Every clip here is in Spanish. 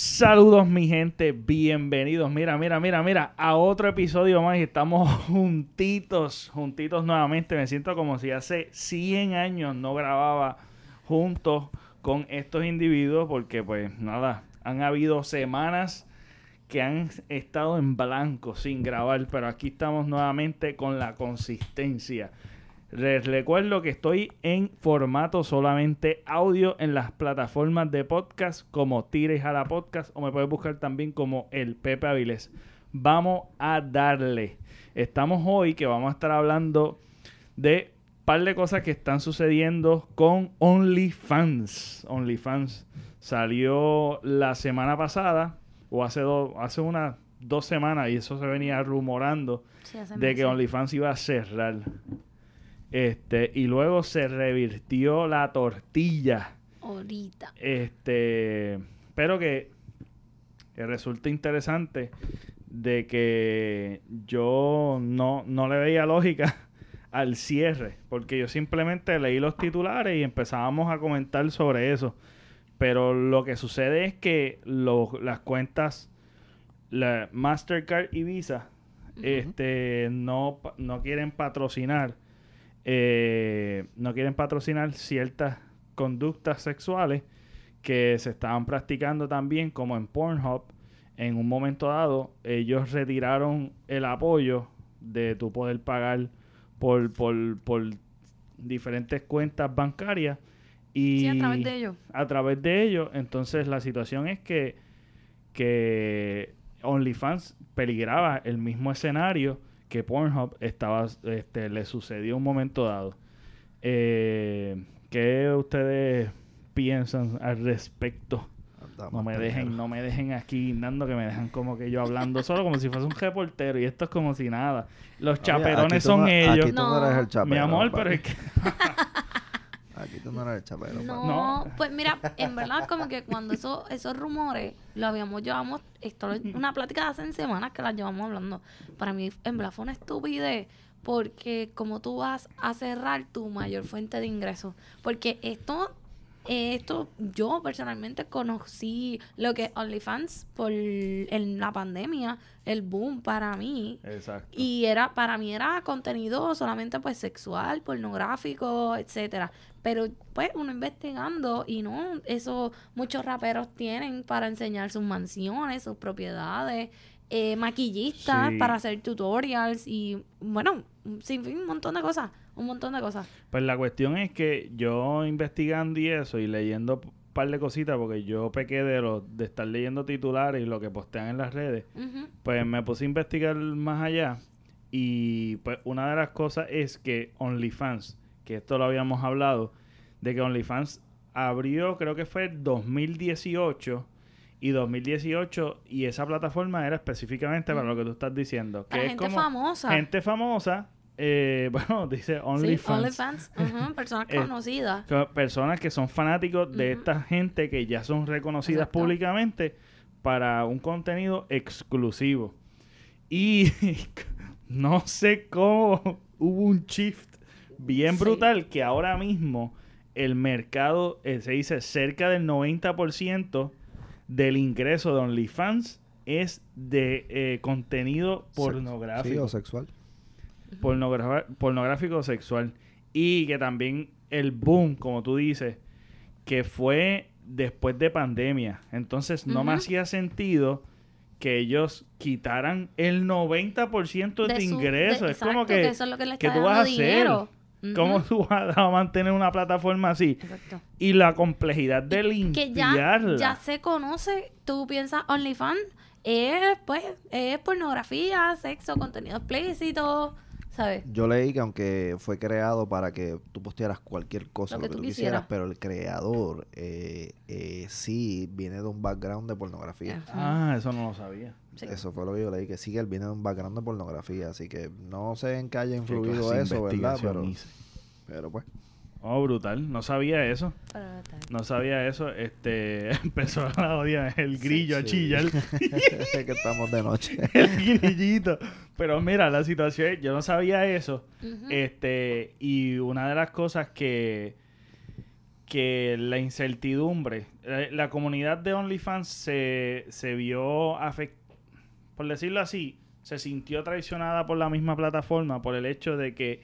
Saludos mi gente, bienvenidos. Mira, mira, mira, mira, a otro episodio más estamos juntitos, juntitos nuevamente. Me siento como si hace 100 años no grababa juntos con estos individuos porque pues nada, han habido semanas que han estado en blanco sin grabar, pero aquí estamos nuevamente con la consistencia. Les recuerdo que estoy en formato solamente audio en las plataformas de podcast como Tires a la Podcast o me puedes buscar también como el Pepe Avilés. Vamos a darle. Estamos hoy que vamos a estar hablando de un par de cosas que están sucediendo con OnlyFans. OnlyFans salió la semana pasada o hace, dos hace unas dos semanas y eso se venía rumorando Sí, de que OnlyFans iba a cerrar. Este, y luego se revirtió la tortilla. Ahorita. Este, pero que, que resulta interesante de que yo no, no le veía lógica al cierre, porque yo simplemente leí los titulares y empezábamos a comentar sobre eso. Pero lo que sucede es que lo- las cuentas, la Mastercard y Visa, este, no, no quieren patrocinar, eh, no quieren patrocinar ciertas conductas sexuales que se estaban practicando también, como en Pornhub. En un momento dado, ellos retiraron el apoyo de tu poder pagar por, por, por diferentes cuentas bancarias. Y Sí, a través de ellos. a través de ello. Entonces la situación es que, que OnlyFans peligraba el mismo escenario que Pornhub estaba, este, le sucedió un momento dado. Eh, ¿Qué ustedes piensan al respecto? No me dejen, no me dejen aquí dando que me dejan como que yo hablando solo como si fuese un reportero y esto es como si nada. Los chaperones son ellos. Aquí tú no No. eres el chapero. Mi amor, pero es que tú no eres chapero. No, No. pues mira, en verdad como que cuando eso, esos rumores lo habíamos llevamos, esto es una plática de hace semanas que las llevamos hablando. Para mí en verdad fue una estupidez porque como tú vas a cerrar tu mayor fuente de ingresos, porque esto esto yo personalmente conocí lo que es OnlyFans por en la pandemia, el boom para mí. Exacto. Y era, para mí era contenido solamente pues sexual, pornográfico, etcétera. Pero pues uno investigando y no, eso muchos raperos tienen para enseñar sus mansiones, sus propiedades, eh, maquillistas Sí. para hacer tutorials y bueno, sin fin, un montón de cosas, un montón de cosas. Pues la cuestión es que yo investigando y eso y leyendo un par de cositas, porque yo pequé de, lo, de estar leyendo titulares y lo que postean en las redes, pues me puse a investigar más allá y pues una de las cosas es que OnlyFans, que esto lo habíamos hablado, de que OnlyFans abrió creo que fue el 2018 y 2018 y esa plataforma era específicamente para lo que tú estás diciendo, que Para es gente como famosa. gente famosa, eh, bueno, dice Sí, OnlyFans. OnlyFans, ujú, personas Eh, conocidas. Co- personas que son fanáticos de esta gente que ya son reconocidas Exacto. públicamente para un contenido exclusivo. Y no sé cómo hubo un shift bien Sí. brutal que ahora mismo el mercado eh, se dice cerca del 90% del ingreso de OnlyFans es de eh, contenido pornográfico Sí, o sexual. Pornográfico sexual. Y que también el boom, como tú dices, que fue después de pandemia. Entonces no me Ujú. hacía sentido que ellos quitaran el 90% de, De tu ingreso. de- es como que, eso es lo que le ¿qué está tú vas a hacer? ¿Cómo tú vas a mantener una plataforma así? Exacto. Y la complejidad de que ya, limpiarla. ya se conoce, tú piensas OnlyFans, es pues, es pornografía, sexo, contenido explícito, ¿sabes? Yo leí que aunque fue creado para que tú postearas cualquier cosa, lo que, tú quisieras, quisieras. pero el creador eh, eh, sí viene de un background de pornografía. Ah, eso no lo sabía. Sí. Eso fue lo que yo leí, que sí que él viene de un background de pornografía, así que no sé en qué haya influido eso, ¿verdad? Pero, pero pues, Oh, brutal. No sabía eso. No sabía eso. Este empezó la odia el grillo a Sí. chillar. que estamos de noche. el grillito. Pero mira, la situación es, yo no sabía eso. Este, y una de las cosas que que la incertidumbre, la comunidad de OnlyFans se, se vio afectada, por decirlo así, se sintió traicionada por la misma plataforma por el hecho de que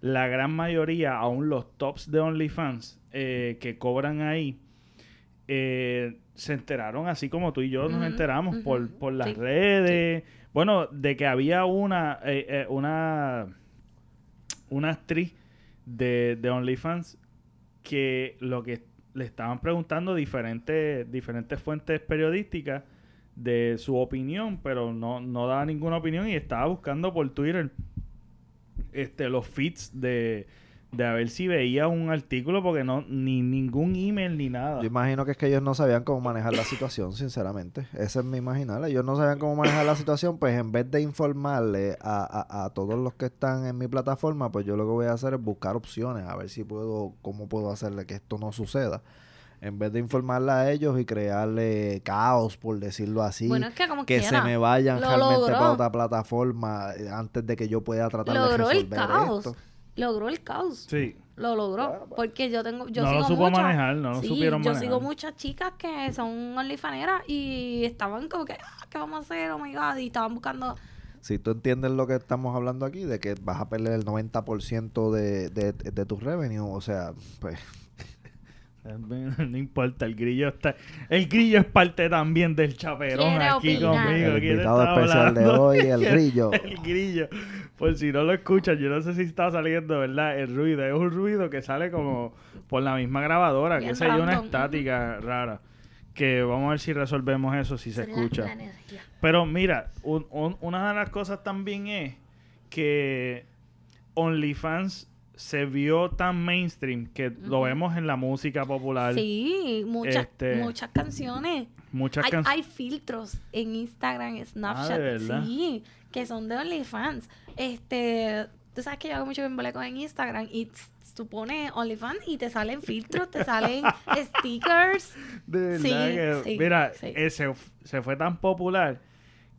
la gran mayoría, aún los tops de OnlyFans eh, que cobran ahí, eh, se enteraron así como tú y yo nos enteramos por, por las sí, redes. Bueno, de que había una, eh, eh, una, una actriz de, de OnlyFans que lo que le estaban preguntando diferentes, diferentes fuentes periodísticas de su opinión, pero no, no daba ninguna opinión y estaba buscando por Twitter este, los feeds de, de a ver si veía un artículo porque no ni ningún email ni nada. Yo imagino que es que ellos no sabían cómo manejar la situación, sinceramente. Ese es mi imaginar. Ellos no sabían cómo manejar la situación, pues en vez de informarle a, a, a todos los que están en mi plataforma, pues yo lo que voy a hacer es buscar opciones, a ver si puedo, cómo puedo hacerle que esto no suceda. En vez de informarle a ellos y crearle caos, por decirlo así, Bueno, es que como que quiera, se me vayan lo realmente logró. para otra plataforma eh, antes de que yo pueda tratar Logró de el resolver caos. esto. Logró el caos. Sí. Lo logró. Bueno, pues. Porque yo tengo, yo No lo sigo supo muchas- manejar, no lo sí, supieron yo manejar. sigo muchas chicas que son onlyfaneras y estaban como que, ah, ¿qué vamos a hacer? Oh my god. Y estaban buscando. Si tú entiendes lo que estamos hablando aquí, de que vas a perder el 90% de, de, de tu revenue, o sea, pues No importa, el grillo está. El grillo es parte también del chaperón aquí opinar. conmigo. el ¿Quién invitado especial de hoy, el grillo. El grillo. Por si no lo escuchan, yo no sé si está saliendo, ¿verdad? El ruido. Es un ruido que sale como por la misma grabadora, Bien que es una random. estática rara. Que vamos a ver si resolvemos eso, si se la escucha. Pero mira, un- un- una de las cosas también es que OnlyFans se vio tan mainstream que lo vemos en la música popular. Sí, muchas, Este, muchas canciones. Muchas Hay, canciones. hay filtros en Instagram, Snapchat, Ah, sí, que son de OnlyFans. Este, tú sabes que yo hago mucho embeleco en Instagram y tú pones OnlyFans y te salen filtros, te salen stickers. De Sí, que, sí, mira, sí. ese se fue tan popular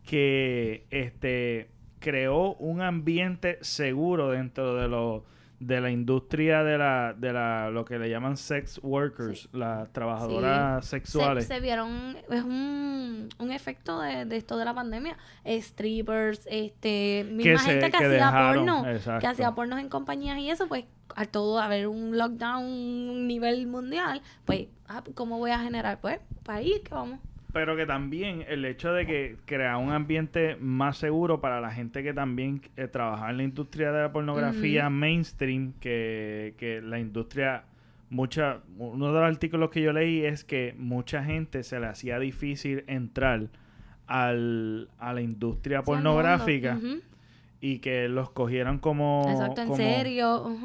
que este creó un ambiente seguro dentro de lo de la industria de la de la lo que le llaman sex workers, las trabajadoras Se, sexuales. se vieron, es un, un efecto de, de esto de la pandemia. Strippers, este, misma se- gente que, que hacía dejaron, porno, exacto. que hacía pornos en compañías y eso, pues al todo haber un lockdown un nivel mundial, pues, ah, ¿cómo voy a generar? Pues, para ahí que vamos. Pero que también el hecho de que crea un ambiente más seguro para la gente que también eh, trabaja en la industria de la pornografía mainstream, que, que la industria, mucha, uno de los artículos que yo leí es que mucha gente se le hacía difícil entrar al, a la industria pornográfica y que los cogieran como... Exacto, en como- serio.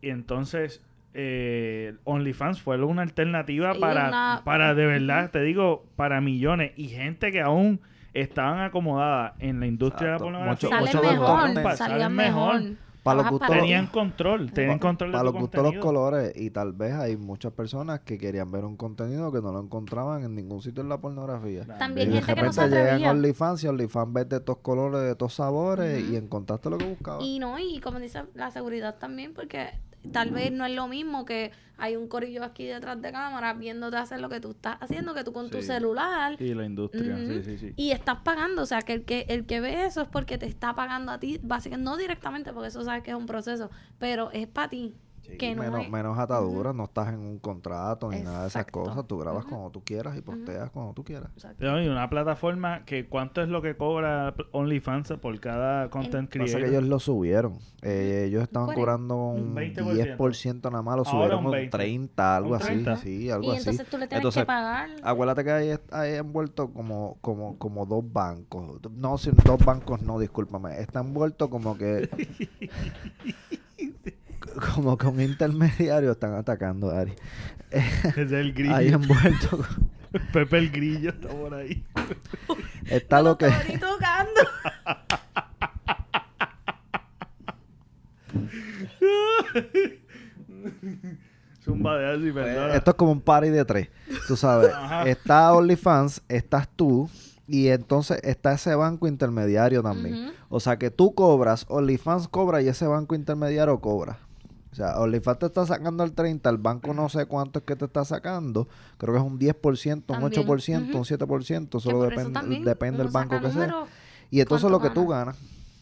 Y entonces eh, OnlyFans fue una alternativa Sí, para, una- para de verdad, te digo, para millones y gente que aún estaban acomodadas en la industria Exacto. de la pornografía. Mucho- Salen mucho de los mejor, content. salían mejor. Para los gustos- para Tenían control, tenían control de para los gustos los colores y tal vez hay muchas personas que querían ver un contenido que no lo encontraban en ningún sitio en la pornografía. También y de gente que no se repente llegan OnlyFans y OnlyFans ves de estos colores, de estos sabores y encontraste lo que buscabas. Y no, y como dice, la seguridad también, porque tal vez no es lo mismo que hay un corillo aquí detrás de cámara viéndote hacer lo que tú estás haciendo, que tú con tu celular. Y la industria, Ujú. sí, sí, sí. Y estás pagando, o sea, que el que el que ve eso es porque te está pagando a ti, básicamente, no directamente, porque eso sabes que es un proceso, pero es para ti. Sí, que no menos, es- menos ataduras, no estás en un contrato ni nada de esas cosas. Tú grabas Ujú. cuando tú quieras y posteas cuando tú quieras. Exacto. Y una plataforma que cuánto es lo que cobra OnlyFans por cada content Pasa creator. que ellos lo subieron. Eh, ellos estaban cobrando Un un 20%. 10% nada más, lo Ahora subieron un un 20. 30, algo Un así. 30. Sí, algo Y así. entonces tú le tienes Entonces, que pagar. Acuérdate que hay, hay envuelto como, como, como dos bancos. No, sin dos bancos no, discúlpame. Está envuelto como que... como que un intermediario están atacando, Ari. Es el grillo. Ahí envuelto. Pepe el grillo está por ahí. Está lo que... Estoy tocando. Zumba de así, perdona. Esto es como un party de tres. Tú sabes, Ajá. está OnlyFans, estás tú, y entonces está ese banco intermediario también. O sea que tú cobras, OnlyFans cobra y ese banco intermediario cobra. Sea, OnlyFans te está sacando el 30, el banco no sé cuánto es que te está sacando. Creo que es un 10%, un También, 8%, ujú. un 7%, Que solo depende, depende del banco que sea. Y entonces lo que tú ganas.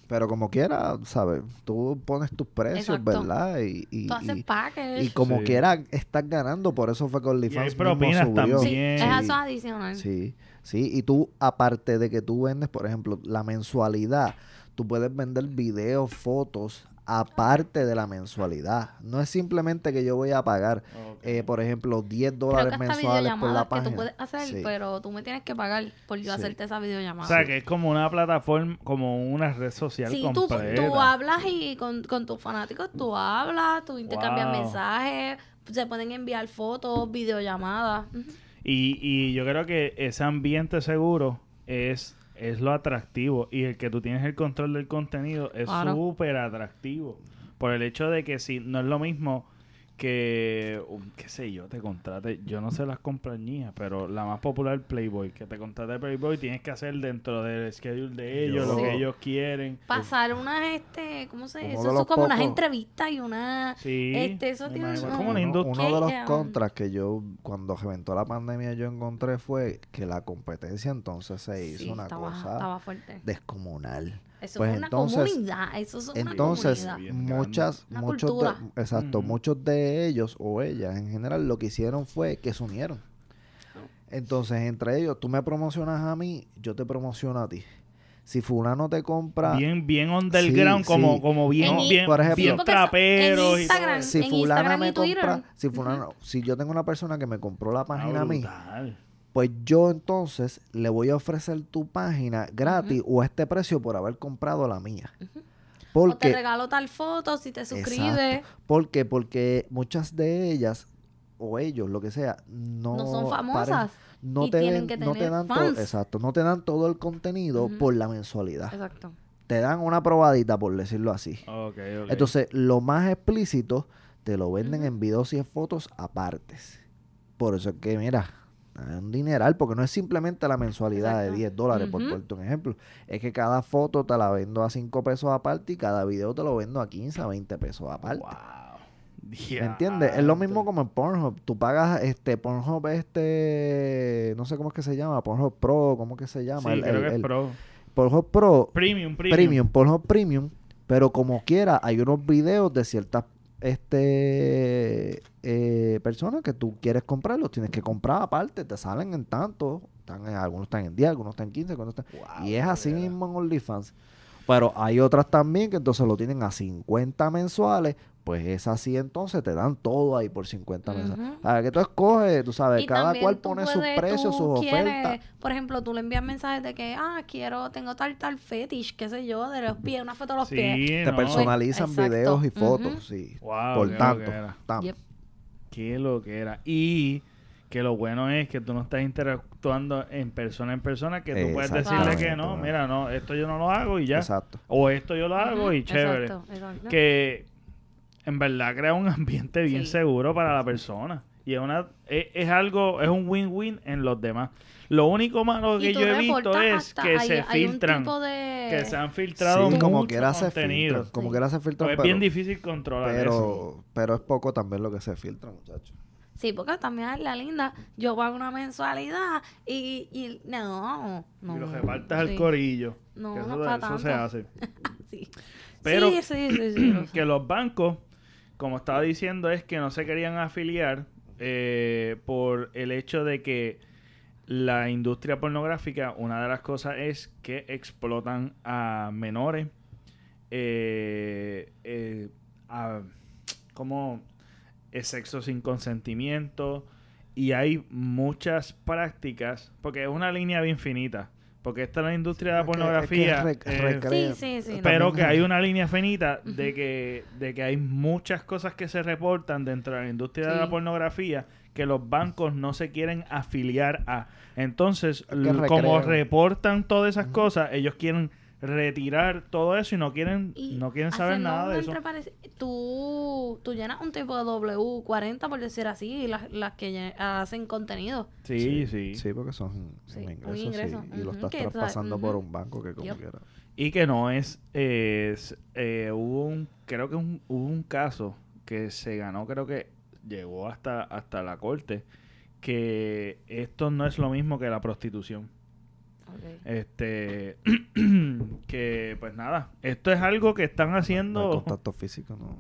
Pero como quiera, ¿sabes? Tú pones tus precios, Exacto. ¿verdad? Y, y, Tú haces y- y como Sí. quiera estás ganando, por eso fue que OnlyFans mismo propinas subió. Sí, también. es Sí. eso adicional. Sí, sí, y tú, aparte de que tú vendes, por ejemplo, la mensualidad, tú puedes vender videos, fotos, aparte de la mensualidad. No es simplemente que yo voy a pagar, eh, por ejemplo, 10 Creo dólares mensuales por la videollamadas que página. tú puedes hacer, Sí. pero tú me tienes que pagar por yo Sí. hacerte esa videollamada. O sea, que es como una plataforma, como una red social Sí, tú, completa. tú hablas y con, con tus fanáticos tú hablas, tú intercambias Wow. mensajes, se pueden enviar fotos, videollamadas. Y, y yo creo que ese ambiente seguro es, es lo atractivo. Y el que tú tienes el control del contenido es Claro. súper atractivo. Por el hecho de que si no es lo mismo que, um, qué sé yo, te contrate, yo no sé las compañías, pero la más popular Playboy, que te contrate Playboy, tienes que hacer dentro del schedule de ellos, lo que ellos quieren. Pasar unas, este, ¿cómo se dice? Eso son como unas entrevistas y una... Sí, Este, eso tiene imagino, un- como una Uno, industria. uno de los ¿Qué, um, contras que yo, cuando reventó la pandemia, yo encontré fue que la competencia entonces se hizo Sí, una estaba, cosa estaba fuerte. descomunal. Eso pues fue una entonces- comunidad, eso es una Entonces, comunidad. Muchas, Una muchos de, exacto, Ujú. muchos de ellos o ellas en general lo que hicieron fue que se unieron. Entonces, entre ellos, tú me promocionas a mí, yo te promociono a ti. Si fulano te compra, Bien, bien underground, Sí, como, sí. como bien, En- bien, por ejemplo- y Instagram, si en fulana Instagram me compra, si fulano, si yo tengo una persona que me compró la página a mí, Brutal. Pues yo entonces le voy a ofrecer tu página gratis o a este precio por haber comprado la mía. O te Porque regalo tal foto si te suscribes. Exacto. ¿Por qué? Porque muchas de ellas o ellos, lo que sea, no, No son famosas. no y te tienen que no te tener dan todo, fans. exacto, no te dan todo el contenido por la mensualidad. Exacto. Te dan una probadita, por decirlo así. Ok, ok. Entonces, lo más explícito te lo venden en videos y en fotos apartes. Por eso es que, mira, un dineral, porque no es simplemente la mensualidad Exacto. de 10 dólares, por Ujú. ponerte un ejemplo. Es que cada foto te la vendo a 5 pesos aparte y cada video te lo vendo a 15, a 20 pesos aparte. Wow. ¿Me entiendes? Es lo mismo como en Pornhub. Tú pagas este Pornhub este no sé cómo es que se llama, Pornhub Pro, ¿cómo que se llama? Sí, El- creo el- que es el pro. Pornhub Pro Premium, premium. Premium, Pornhub Premium, pero como quiera hay unos videos de ciertas este eh, personas que tú quieres comprarlos, tienes que comprar aparte, te salen en tanto, están en- algunos están en 10, algunos están en 15, algunos están Wow, y es así qué mismo en OnlyFans. Pero hay otras también que entonces lo tienen a 50 mensuales. Pues es así entonces, te dan todo ahí por 50 mensuales. Ujú. Para que tú escoges, tú sabes, Y cada cual pone sus precios, sus quieres, ofertas. Por ejemplo, tú le envías mensajes de que, ah, quiero, tengo tal, tal fetish, qué sé yo, de los pies, una foto de los Sí, pies. Te no. personalizan Exacto. videos y fotos, sí. Wow, por qué tanto. tam. Yep. Qué lo que era. Y que lo bueno es que tú no estás interactuando en persona en persona, que tú puedes decirle que no, mira, no, esto yo no lo hago y ya. Exacto. O esto yo lo hago y chévere. Exacto, exacto. Que en verdad crea un ambiente bien Sí. seguro para la persona. Y es, una, es, es algo, es un win-win en los demás. Lo único malo que yo he visto es que hay- se hay filtran. de- Que se han filtrado Sí, como quiera se filtran. Como Sí. quiera se filtran, Pues es bien difícil controlar eso. pero, pero es poco también lo que se filtra, muchachos. Sí, porque también es la linda. Yo pago una mensualidad y, y no, no. y lo repartas al sí. corillo. No, que no eso, para eso se hace. Sí. Pero- sí, sí, sí, sí, que los bancos, como estaba diciendo, es que no se querían afiliar eh, por el hecho de que la industria pornográfica, una de las cosas es que explotan a menores, eh, eh, a- como el sexo sin consentimiento, y hay muchas prácticas, porque es una línea bien finita, porque esta es la industria de la Es que- es que pornografía. eh, Sí, sí, sí. pero que hay una línea finita de que, de que hay muchas cosas que se reportan dentro de la industria de la pornografía que los bancos no se quieren afiliar a. Entonces, como reportan todas esas cosas, ellos quieren retirar todo eso y no quieren, Y no quieren saber nada de eso. Tú, tú llenas un tipo de W40, por decir así, y las, las que hacen contenido. Sí, sí, Sí, porque son Sí, un un ingreso, ingreso, sí, y lo estás traspasando por un banco que como quiera. Y que no es, es, eh, hubo un, creo que un- hubo un caso que se ganó, creo que llegó hasta, hasta la corte, que esto no es lo mismo que la prostitución. Este, que pues nada, esto es algo que están No hay haciendo. contacto físico, no.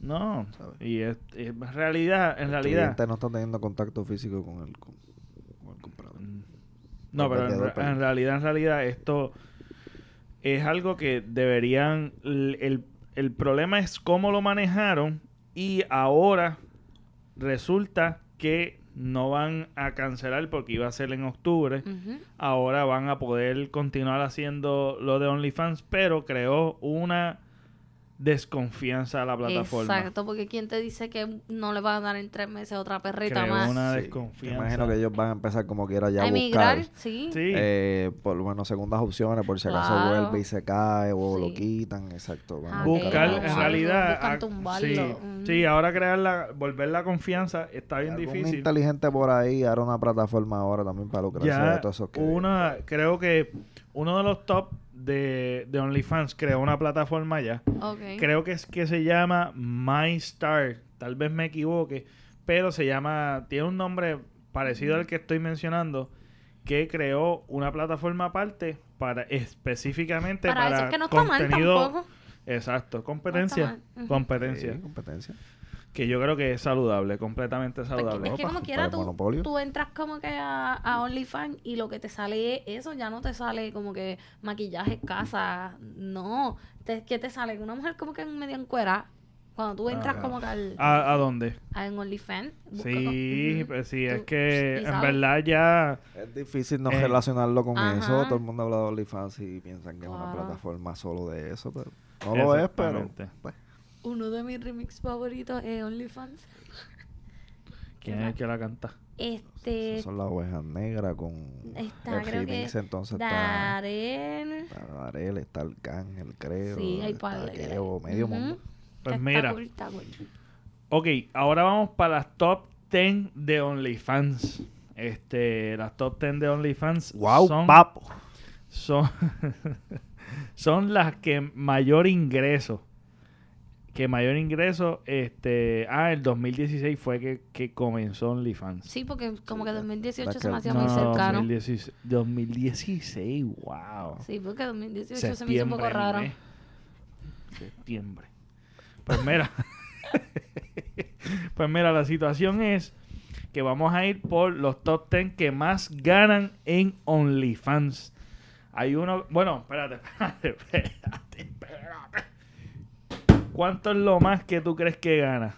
No, ¿Sabes? y es, es realidad, en El realidad. cliente no está teniendo contacto físico con el, con, con el comprador. No, El pero en, realidad, en realidad, esto es algo que deberían. El, el- el problema es cómo lo manejaron y ahora resulta que no van a cancelar porque iba a ser en octubre. Ahora van a poder continuar haciendo lo de OnlyFans, pero creó una desconfianza a la plataforma. Exacto, porque ¿quién te dice que no le van a dar en tres meses otra perrita Creó más? una Sí, desconfianza. Me imagino que ellos van a empezar como quiera ya a a emigrar, buscar. sí. Sí. eh, por lo menos segundas opciones, por si acaso Claro. vuelve y se cae o Sí. lo quitan, exacto. van a Ah, buscar en realidad buscan tumbarlo. sí, Mm. sí, ahora crear la volver la confianza está bien Algún difícil inteligente por ahí hará una plataforma ahora también para lucrarse de ya todos esos que una creo que uno de los top de, de OnlyFans creó una plataforma ya. Creo que es que se llama MyStar tal vez me equivoque pero se llama tiene un nombre parecido al que estoy mencionando que creó una plataforma aparte para específicamente Para para, eso es que no está mal contenido tampoco. exacto competencia competencia. Sí, competencia. Que yo creo que es saludable, completamente Porque saludable. es que como quiera tú, tú entras como que a, a OnlyFans y lo que te sale es eso, ya no te sale como que maquillaje, casa, no. Te, ¿Qué te sale? Una mujer como que en medio encuera, cuando tú entras Ah. como que al, ¿A, a dónde? a en OnlyFans. Sí, pues sí, es que en verdad ya... Es difícil no Eh, relacionarlo con ajá. eso. Todo el mundo habla de OnlyFans y piensan que es una plataforma solo de eso, pero no lo es, pero Exactamente. pues, Uno de mis remix favoritos es OnlyFans. ¿Quién es el que la canta? Este esas son las ovejas negras con está, el creo que remix, entonces está, Darren. está Darel, está Arcángel, creo, Sí, hay está par de- Kevo, medio Ujú. mundo. Pues Está mira. cool, está cool. Ok, ahora vamos para las top 10 de OnlyFans. Este, las top 10 de OnlyFans Wow, son, papo. son, son las que mayor ingreso. Que mayor ingreso, este, ah, el 2016 fue que, que comenzó OnlyFans. Sí, porque como que la- 2018 la se me hacía No, muy cercano. 2016, 2016, wow. Sí, porque 2018 se me hizo un poco raro. mes. Septiembre. Pues mira. pues mira, la situación es que vamos a ir por los top 10 que más ganan en OnlyFans. Hay uno, bueno, espérate, espérate, espérate, espérate. ¿Cuánto es lo más que tú crees que gana?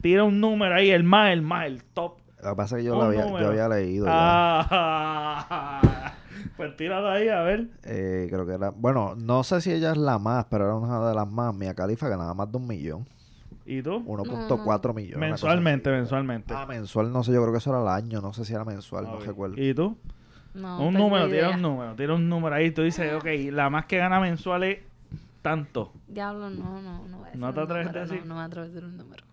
Tira un número ahí, el más, el más, el top. Lo que pasa es que yo, lo había, número. yo había leído ya. Ah, pues tíralo ahí, a ver. Eh, creo que era, bueno, no sé si ella es la más, pero era una de las más. Mia Califa ganaba más de un millón. ¿Y tú? 1.4 millones. una cosa Mensualmente, mensualmente. Ah, mensual, no sé, yo creo que eso era al año, no sé si era mensual, no recuerdo. ¿Y tú? No, un número, tira un número, tira un número ahí. Tú dices, ok, la más que gana mensual es tanto. Diablo, no, no, no. voy a decir ¿No te atreves a decir? No, no me atrevo a decir un número.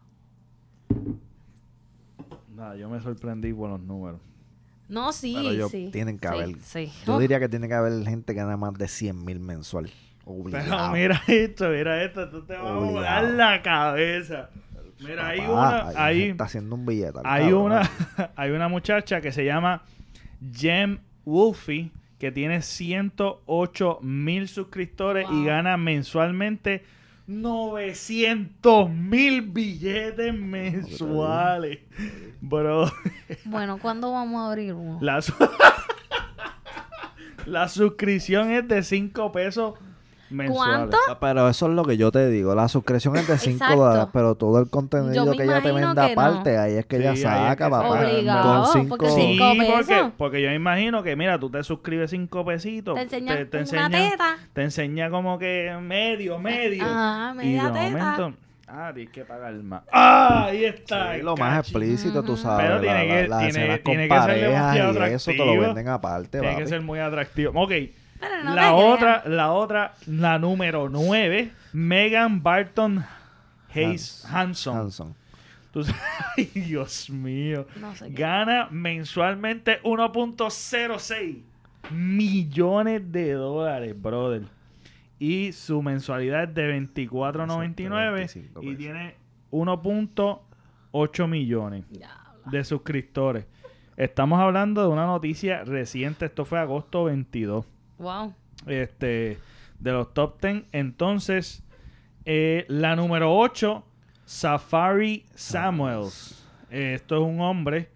Nada, yo me sorprendí por los números. No, sí, Pero yo- sí. tienen que sí, haber. Sí. Yo diría que tiene que haber gente que gana más de 100 mil mensual. Pero mira esto, mira esto, tú te vas a volar la cabeza. Mira, hay Papá, una, hay hay, gente haciendo un billete. hay una, hay una muchacha que se llama Jem Wolfie que tiene 108 mil suscriptores y gana mensualmente 900 mil billetes mensuales. Bro, Bueno, ¿cuándo vamos a abrir uno? la, su- la suscripción es de 5 pesos mensuales. ¿Cuánto? Ah, Pero eso es lo que yo te digo. La suscripción es de 5 Exacto. dólares, pero todo el contenido que ella te venda que no. aparte, ahí es que Sí, ella es saca, que papá. Obligado, Con 5 porque Sí, cinco porque, pesos. porque yo me imagino que, mira, tú te suscribes cinco pesitos. Te enseñan te, te una enseñan- teta. Te enseña como que medio, medio. Ajá, y media de teta. momento, ah, tienes que pagar más. ¡Ah! Ahí está. Sí, lo más explícito, tú sabes. Pero la- tiene la- que- las tiene- escenas con tiene que ser parejas demasiado y eso te lo atractivo. venden aparte, Tiene papi. que ser muy atractivo. Ok. Pero no la otra, la otra, la número 9, Megan Barton Hayes Hanson. Hanson. Tú sabes- Ay, Dios mío. No sé. Gana mensualmente 1.06 millones de dólares, brother. Y su mensualidad es de 24.99 25 y tiene 1.8 millones de suscriptores. Estamos hablando de una noticia reciente. Esto fue agosto 22. Wow. Este, de los top 10. Entonces, eh, la número 8, Safari Samuels. Eh, esto es un hombre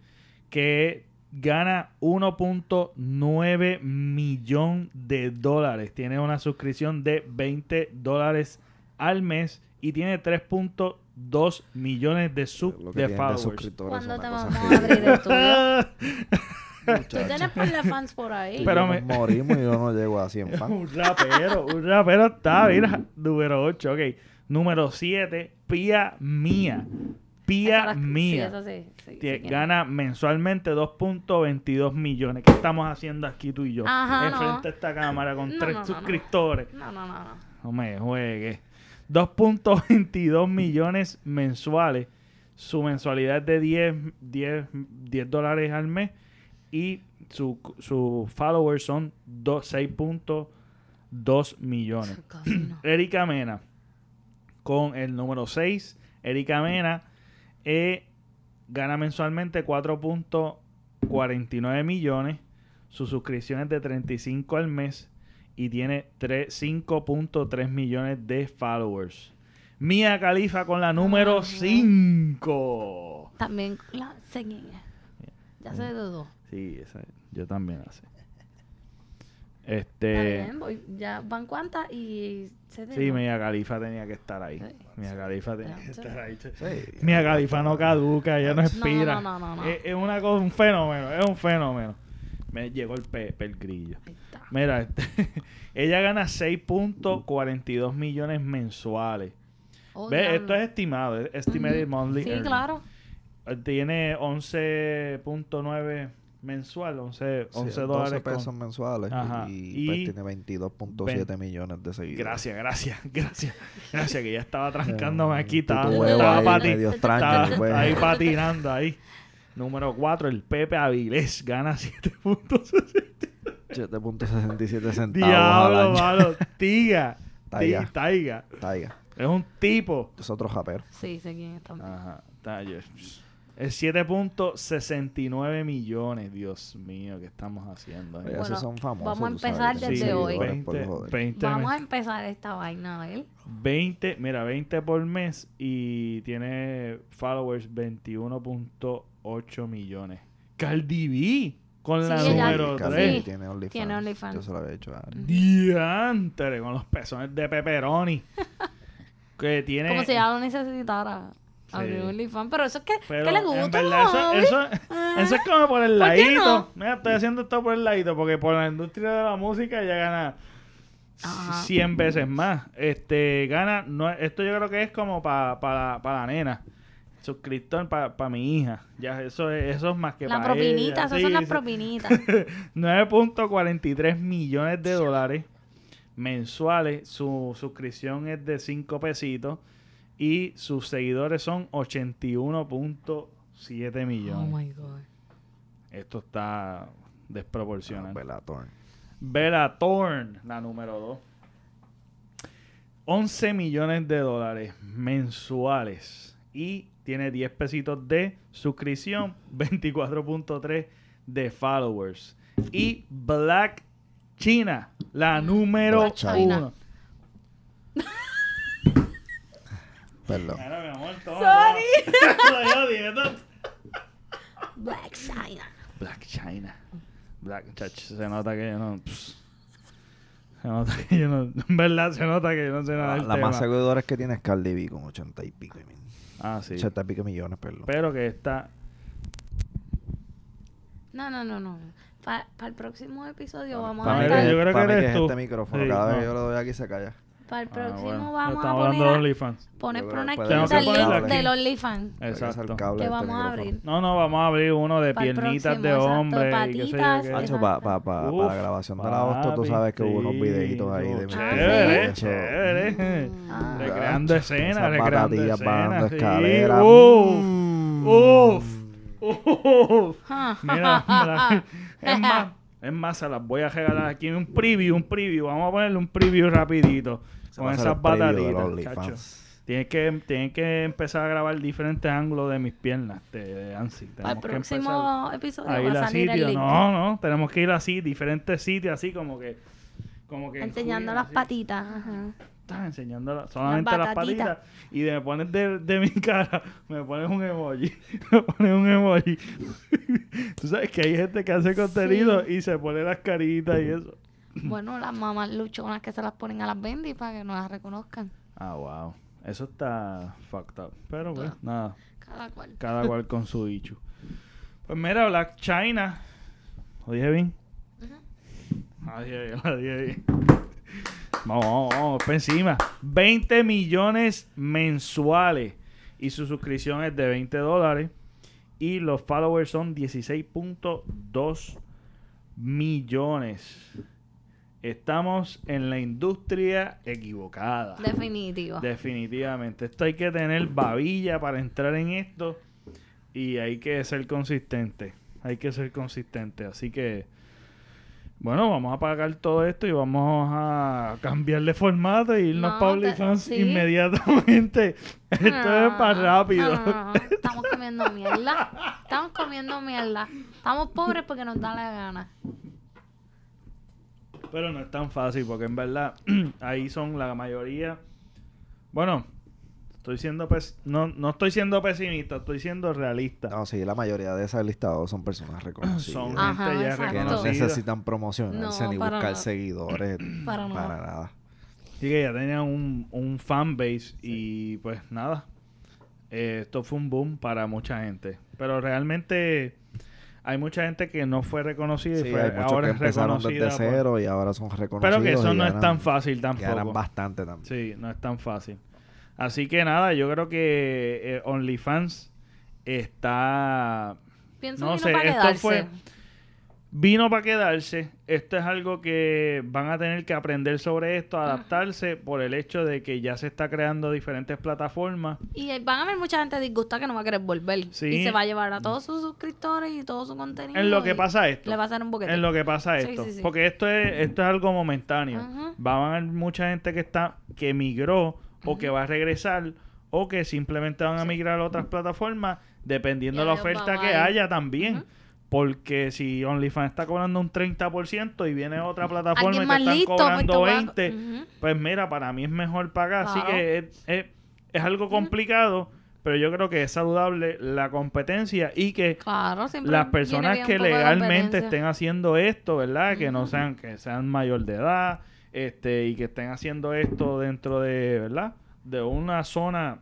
que gana 1.9 millón de dólares. Tiene una suscripción de 20 dólares al mes y tiene 3.2 millones de, sub de de followers. suscriptores es ¿Cuándo te vamos a abrir el? Tú tienes par de fans por ahí. Pero me- nos morimos y yo no llego a 100 fans. un rapero, un rapero está, mira, número 8, ok. Número 7, Pía Mía. Pía Esa la- Mía. Sí, eso sí. sí, es. gana mensualmente 2.22 millones. ¿Qué estamos haciendo aquí tú y yo? Ajá, no. Enfrente de esta cámara con No, tres no, no, no. suscriptores. No, no, no, no. No me juegue. 2.22 millones mensuales. Su mensualidad es de 10, 10, 10 dólares al mes. Y su, su followers son do- 6.2 millones. Erika Mena con el número 6. Erika Mena eh, gana mensualmente 4.49 millones. Su suscripción es de 35 al mes y tiene tres- 5.3 millones de followers. Mia Khalifa con la número Ajá. 5. También la es. Ya sé de dos. Sí, esa, yo también la sé. Está Este, bien, voy- ya van cuántas y se sí, Mia Khalifa tenía que estar ahí. Sí. Mia Khalifa tenía que estar ahí. Sí. Mia Khalifa no caduca, ella no expira. no, no, no, no. Es, es una cosa, un fenómeno, es un fenómeno. Me llegó el Pepe, el grillo. Ahí está. Mira, este, ella gana 6.42 millones mensuales. Oh, ¿Ves? diablo. Esto es estimado, es estimated monthly Sí, claro. Tiene 11.9 mensual, 11, Sí, 11 12 dólares. con- pesos mensuales Ajá. y, pues Y- tiene 22.7 millones de seguidores. Gracias, gracias, gracias. Gracias, que ya estaba trancándome Eh, aquí. Estaba, estaba ahí pati- medio extraño, estaba pues. ahí patinando ahí. Número 4, el Pepe Avilés gana 7.60. 7.67 centavos al Diablo, año. mano. Tiga. Taiga. Taiga. Taiga. Es un tipo. Es otro rapero. Sí, sé quién es también. Ajá. yo- Es 7.69 millones. Dios mío, ¿qué estamos haciendo? Eh? Bueno, esos son famosos. vamos a sabes, empezar tienen desde hoy. seguidores por 20, joder. 20 Vamos a empezar esta vaina, a ver. 20, mira, 20 por mes y tiene followers 21.8 millones. Cardi B con la Sí, número Cardi 3. B Sí, tiene OnlyFans. tiene OnlyFans. Yo se lo había dicho a Ari. Diantre, con los pezones de pepperoni. que tiene. Como si ella lo necesitara. Abrir Sí. OnlyFans. Pero eso es que, Pero que le en gusta. verdad, eso, eso, Ah. eso es como por el ¿Por ladito. no? Mira, estoy haciendo esto por el ladito porque por la industria de la música ya gana Ajá. 100 veces más. Este, gana, no, esto yo creo que es como para pa, pa la nena. Suscriptor para mi hija. Ya, eso es, eso es más que La para propinita, esas son las propinitas. 9.43 millones de dólares mensuales. Su suscripción es de 5 pesitos. Y sus seguidores son 81.7 oh millones. my God. Esto está desproporcionado. Bella Thorne. Bella Thorne, la número 2. 11 millones de dólares mensuales. Y tiene 10 pesitos de suscripción, 24.3 de followers. Y Black China, la número Blac Chyna. 1. Perdón. Claro, mi amor, toma, Sorry. toma. Black China. Black China. Black Chach, se nota que yo no. pss. se nota que yo no. En verdad, se nota que yo no sé nada La, del la tema. más seguidores que tiene es Cardi B con 80 y pico. mil. Ah, sí. 80 y pico millones, perdón. Pero que está. No, no, no, no. Para el próximo episodio vamos pa' a estar... yo creo pa' que es tú. este micrófono. Sí, Cada vez que yo lo doy aquí se calla. Para el Ah, próximo bueno. vamos a Estamos hablando de poner... OnlyFans. Poner Yo por una esquinita el link del OnlyFans. Exacto. Que este vamos a abrir. No, no, vamos a abrir uno de Para piernitas de exacto, hombre. y yo patitas. Exacto. Hacho, pa, pa, pa, para Uf, la grabación de la agosto, tú sabes que hubo unos videitos ahí de mi- Chévere, chévere. Ah. Recreando escenas, recreando bajando escenas. sí. escaleras. Uf, Mm. uf, uf. Ah. Mira, mira, es más, es más, se las voy a regalar aquí un preview, un preview. Vamos a ponerle un preview rapidito Se con esas batatitas. Tienes que, tienes que empezar a grabar diferentes ángulos de mis piernas de, de ANSI. Para el Tenemos que próximo episodio a ir a a salir el sitios. link. No, no, tenemos que ir así, diferentes sitios, así como que. Como que Enseñando en las así. patitas. Ajá. Estás enseñando la- solamente las, batatitas. patitas y de- me pones de, de mi cara, me pones un emoji, me pones un emoji. Tú sabes que hay gente que hace contenido y se pone las caritas y eso. Bueno, las mamás luchonas que se las ponen a las bendy para que no las reconozcan. Ah, wow. Eso está fucked up. Pero pues, Ah. nada. Cada cual. Cada cual con su dicho. Pues mira, Black China. ¿Lo dije bien? Dije bien, lo dije bien. Vamos, vamos, vamos, para encima. 20 millones mensuales. Y su suscripción es de 20 dólares. Y los followers son 16.2 millones. Estamos en la industria equivocada. Definitivo. Definitivamente. Esto hay que tener babilla para entrar en esto y hay que ser consistente. Hay que ser consistente. Así que, bueno, vamos a apagar todo esto y vamos a cambiar de formato e irnos No, para OnlyFans sí. inmediatamente. Esto es para rápido. No, no, no. Estamos comiendo mierda. Estamos comiendo mierda. Estamos pobres porque nos da la gana. Pero no es tan fácil porque en verdad ahí son la mayoría. Bueno, estoy siendo pes- no, no estoy siendo pesimista, estoy siendo realista. No, sí, la mayoría de esos listados son personas reconocidas. Son Ajá, gente ya exacto. que no reconocida. necesitan promocionarse No, ni para buscar nada. seguidores Para para, nada. nada. Así que ya tenían un, un fanbase y pues nada. Eh, esto fue un boom para mucha gente. Pero realmente hay mucha gente que no fue reconocida y fue, hay muchos ahora que es empezaron reconocida. desde por- cero y ahora son reconocidos. Pero que eso no es ganan- tan fácil Ganan tampoco. bastante también. Sí, no es tan fácil. Así que nada, yo creo que eh, OnlyFans está... Pienso No sé, para esto quedarse. fue- Vino para quedarse. Esto es algo que van a tener que aprender sobre esto, adaptarse por el hecho de que ya se está creando diferentes plataformas. Y van a haber mucha gente disgusta que no va a querer volver. Sí. Y se va a llevar a todos sus suscriptores y todo su contenido. En lo que pasa esto. Le va a hacer un boquete. En lo que pasa esto. sí, sí. Porque esto es, esto es algo momentáneo. Va a haber mucha gente que está, que migró o que va a regresar o que simplemente van a migrar a otras plataformas dependiendo de la oferta que haya también. Porque si OnlyFans está cobrando un 30% y viene otra plataforma y te están listo, pues, cobrando a- 20, Ujú. pues mira, para mí es mejor pagar. Así que es, es- es algo complicado, pero yo creo que es saludable la competencia y que Claro, las personas que legalmente estén haciendo esto, ¿verdad? Que no sean que sean mayor de edad, este y que estén haciendo esto dentro de, ¿verdad? De una zona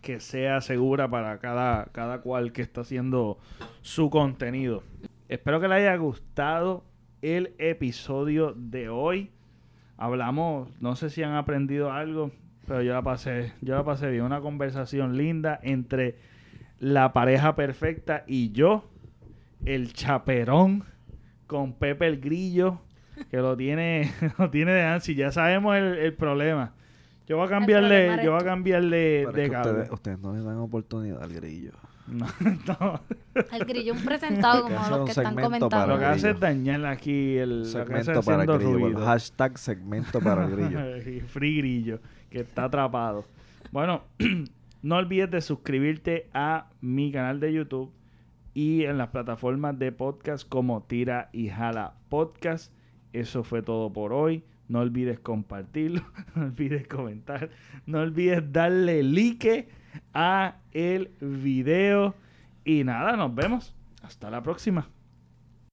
que sea segura para cada cada cual que está haciendo su contenido. Espero que les haya gustado el episodio de hoy. Hablamos, no sé si han aprendido algo, pero yo la pasé, yo la pasé bien, una conversación linda entre la pareja perfecta y yo, el chaperón con Pepe el Grillo, que lo tiene, lo tiene de ansi. Ya sabemos el, el problema. Yo voy a cambiarle, yo voy a cambiarle Pero de cable. ustedes, ustedes no le dan oportunidad al grillo. No, no. El grillo un presentado como los que están comentando. para Lo que hace es dañar aquí el lo que hace Segmento para el grillo. el ruido. hashtag segmento para el grillo. Free Grillo, que está atrapado. Bueno, no olvides de suscribirte a mi canal de YouTube y en las plataformas de podcast como Tira y Jala Podcast. Eso fue todo por hoy. No olvides compartirlo, no olvides comentar, no olvides darle like a el video. Y nada, nos vemos. Hasta la próxima.